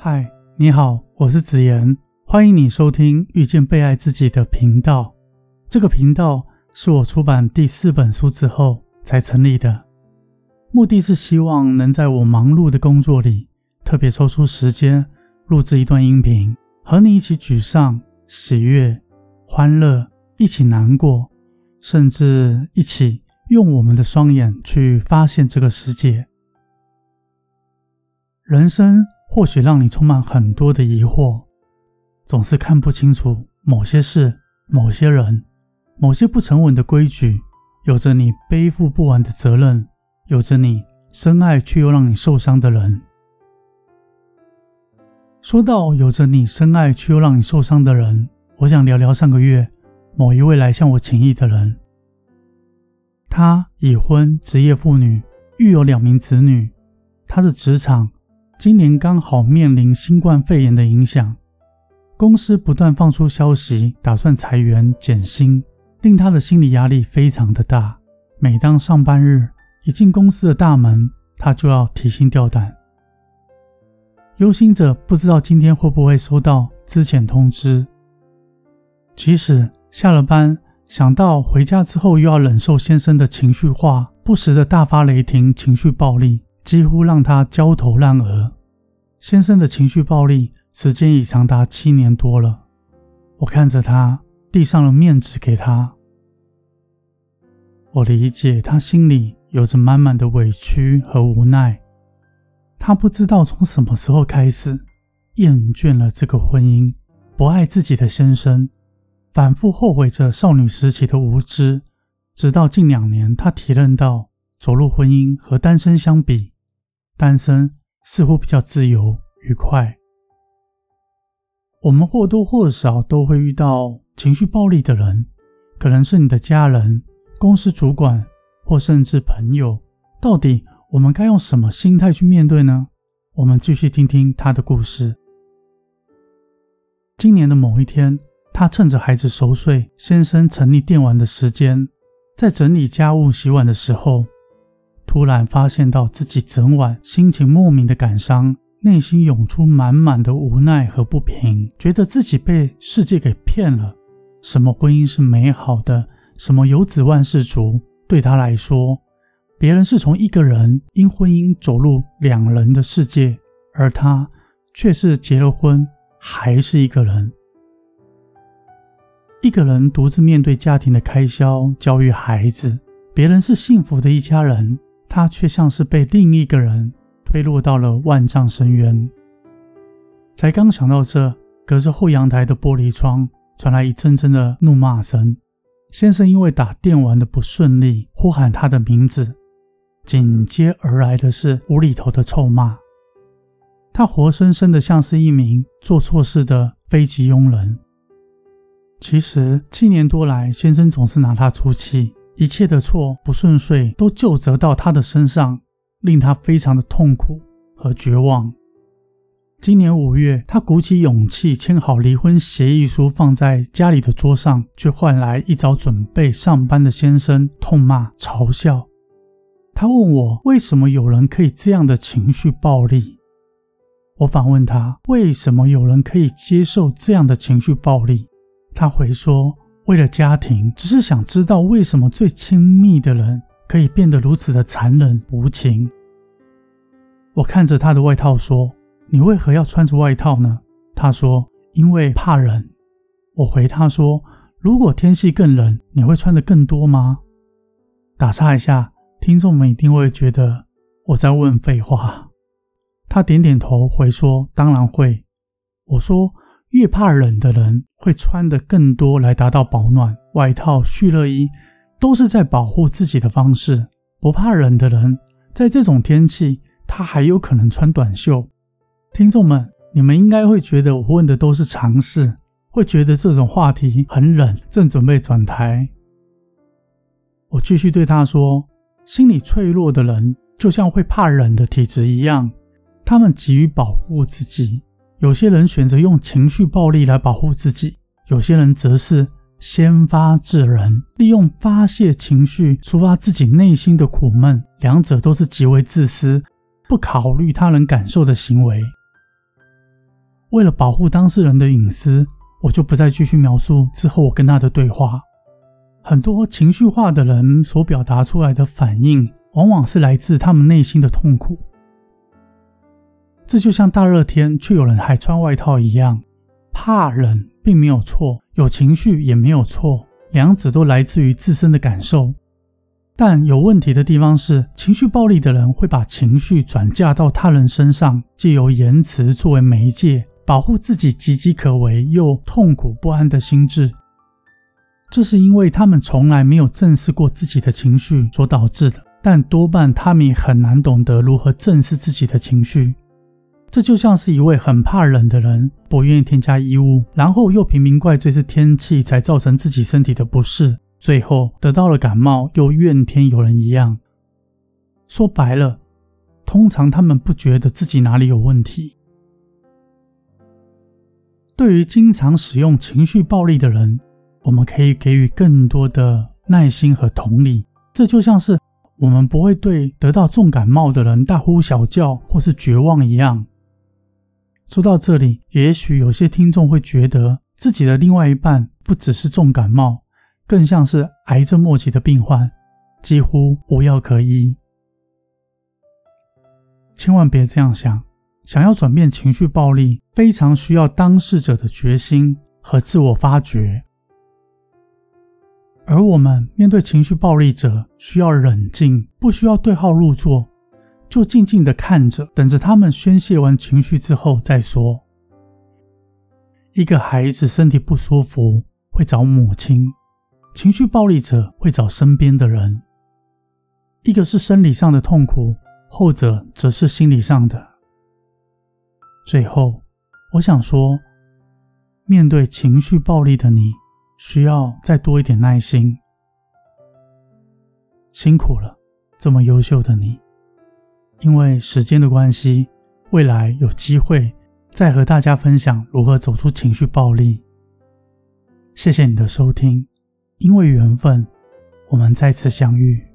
嗨，你好，我是子言，欢迎你收听遇见被爱自己的频道。这个频道是我出版第四本书之后才成立的，目的是希望能在我忙碌的工作里，特别抽出时间录制一段音频，和你一起沮丧、喜悦、欢乐，一起难过，甚至一起用我们的双眼去发现这个世界。人生。或许让你充满很多的疑惑，总是看不清楚某些事、某些人、某些不成文的规矩，有着你背负不完的责任，有着你深爱却又让你受伤的人。说到有着你深爱却又让你受伤的人，我想聊聊上个月某一位来向我请益的人。她已婚，职业妇女，育有两名子女，她的职场。今年刚好面临新冠肺炎的影响，公司不断放出消息，打算裁员减薪，令他的心理压力非常的大。每当上班日一进公司的大门，他就要提心吊胆，忧心着不知道今天会不会收到资遣通知。即使下了班，想到回家之后又要忍受先生的情绪化，不时的大发雷霆，情绪暴力。几乎让他焦头烂额。先生的情绪暴力时间已长达七年多了。我看着他递上了面纸给他，我理解他心里有着满满的委屈和无奈。他不知道从什么时候开始厌倦了这个婚姻，不爱自己的先生，反复后悔着少女时期的无知。直到近两年，他体认到走入婚姻和单身相比。单身似乎比较自由愉快。我们或多或少都会遇到情绪暴力的人，可能是你的家人、公司主管，或甚至朋友。到底我们该用什么心态去面对呢？我们继续听听他的故事。今年的某一天，他趁着孩子熟睡、先生沉溺电玩的时间，在整理家务、洗碗的时候。突然发现到自己整晚心情莫名的感伤，内心涌出满满的无奈和不平，觉得自己被世界给骗了。什么婚姻是美好的？什么有子万事足？对他来说，别人是从一个人因婚姻走入两人的世界，而他却是结了婚还是一个人，一个人独自面对家庭的开销、教育孩子。别人是幸福的一家人。他却像是被另一个人推落到了万丈深渊。才刚想到这，隔着后阳台的玻璃窗传来一阵阵的怒骂声。先生因为打电玩的不顺利，呼喊他的名字，紧接而来的是无厘头的臭骂。他活生生的像是一名做错事的非级佣人。其实七年多来，先生总是拿他出气。一切的错不顺遂都就责到他的身上，令他非常的痛苦和绝望。今年五月，他鼓起勇气签好离婚协议书，放在家里的桌上，却换来一早准备上班的先生痛骂嘲笑。他问我为什么有人可以这样的情绪暴力？我反问他为什么有人可以接受这样的情绪暴力？他回说。为了家庭，只是想知道为什么最亲密的人可以变得如此的残忍无情。我看着他的外套说：“你为何要穿着外套呢？”他说：“因为怕冷。”我回他说：“如果天气更冷，你会穿的更多吗？”打岔一下，听众们一定会觉得我在问废话。他点点头回说：“当然会。”我说。越怕冷的人会穿的更多来达到保暖，外套、蓄热衣都是在保护自己的方式。不怕冷的人，在这种天气，他还有可能穿短袖。听众们，你们应该会觉得我问的都是常识，会觉得这种话题很冷，正准备转台。我继续对他说：心理脆弱的人，就像会怕冷的体质一样，他们急于保护自己。有些人选择用情绪暴力来保护自己，有些人则是先发制人，利用发泄情绪抒发自己内心的苦闷。两者都是极为自私、不考虑他人感受的行为。为了保护当事人的隐私，我就不再继续描述之后我跟他的对话。很多情绪化的人所表达出来的反应，往往是来自他们内心的痛苦。这就像大热天却有人还穿外套一样，怕冷并没有错，有情绪也没有错，两者都来自于自身的感受。但有问题的地方是，情绪暴力的人会把情绪转嫁到他人身上，借由言辞作为媒介，保护自己岌岌可危又痛苦不安的心智。这是因为他们从来没有正视过自己的情绪所导致的，但多半他们也很难懂得如何正视自己的情绪。这就像是一位很怕冷的人，不愿意添加衣物，然后又频频怪罪是天气才造成自己身体的不适，最后得到了感冒又怨天尤人一样。说白了，通常他们不觉得自己哪里有问题。对于经常使用情绪暴力的人，我们可以给予更多的耐心和同理，这就像是我们不会对得到重感冒的人大呼小叫或是绝望一样。说到这里，也许有些听众会觉得自己的另外一半不只是重感冒，更像是癌症末期的病患，几乎无药可医。千万别这样想，想要转变情绪暴力，非常需要当事者的决心和自我发掘。而我们面对情绪暴力者，需要冷静，不需要对号入座，就静静的看着，等着他们宣泄完情绪之后再说。一个孩子身体不舒服会找母亲，情绪暴力者会找身边的人。一个是生理上的痛苦，后者则是心理上的。最后，我想说，面对情绪暴力的你。需要再多一点耐心，辛苦了，这么优秀的你。因为时间的关系，未来有机会再和大家分享如何走出情绪暴力。谢谢你的收听，因为缘分，我们再次相遇。